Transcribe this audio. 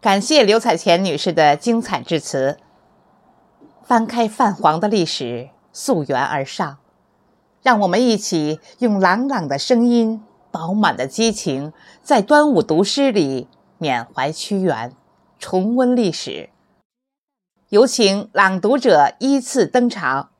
感谢刘彩乾女士的精彩致辞。翻开泛黄的历史溯源而上。让我们一起用朗朗的声音饱满的激情在端午读诗里缅怀屈原重温历史。有请朗读者依次登场。